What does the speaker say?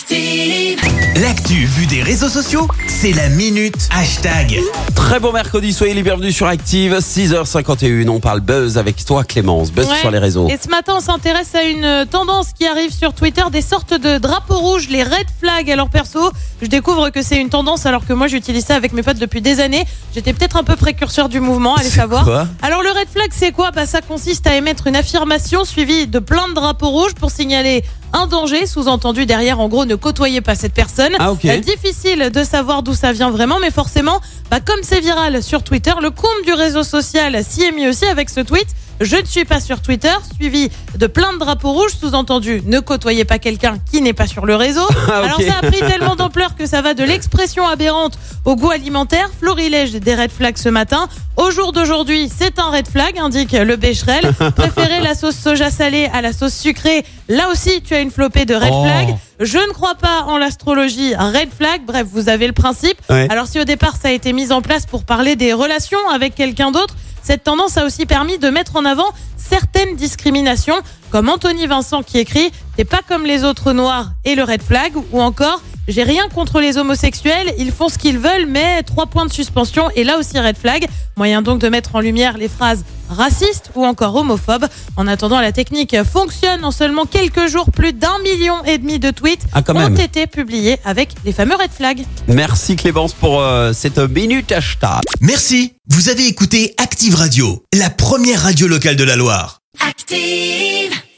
Active. L'actu vue des réseaux sociaux, c'est la minute hashtag. Très bon mercredi, soyez les bienvenus sur Active, 6h51, on parle buzz avec toi Clémence, buzz Ouais. sur les réseaux. Et ce matin, on s'intéresse à une tendance qui arrive sur Twitter, des sortes de drapeaux rouges, les red flags. Alors perso, je découvre que c'est une tendance alors que moi j'utilise ça avec mes potes depuis des années. J'étais peut-être un peu précurseur du mouvement, allez savoir. quoi? Alors le red flag, c'est quoi? Bah, Ça consiste à émettre une affirmation suivie de plein de drapeaux rouges pour signaler un danger, sous-entendu derrière, en gros, ne côtoyez pas cette personne. Ah. Euh, difficile de savoir d'où ça vient vraiment, mais forcément, bah, comme c'est viral sur Twitter, le compte du réseau social s'y est mis aussi avec ce tweet. Je ne suis pas sur Twitter, suivi de plein de drapeaux rouges, sous-entendu ne côtoyez pas quelqu'un qui n'est pas sur le réseau. Ah. Alors ça a pris tellement d'ampleur que ça va de l'expression aberrante au goût alimentaire. Florilège des red flags ce matin. Au jour d'aujourd'hui, c'est un red flag, indique le Becherel. Préférez la sauce soja salée à la sauce sucrée. Là aussi, tu as une flopée de red Oh. flags. Je ne crois pas en l'astrologie, un red flag. Bref, vous avez le principe. Ouais. Alors si au départ ça a été mis en place pour parler des relations avec quelqu'un d'autre, cette tendance a aussi permis de mettre en avant certaines discriminations, comme Anthony Vincent qui écrit T'es pas comme les autres noirs et le red flag, ou encore J'ai rien contre les homosexuels, ils font ce qu'ils veulent, mais trois points de suspension et là aussi red flag. Moyen donc de mettre en lumière les phrases racistes ou encore homophobes. En attendant, la technique fonctionne en seulement quelques jours. Plus d'un million et demi de tweets Ah, ont même. été publiés avec les fameux red flags. Merci Clémence pour euh, cette minute hashtag. Merci, vous avez écouté Active Radio, la première radio locale de la Loire. Active.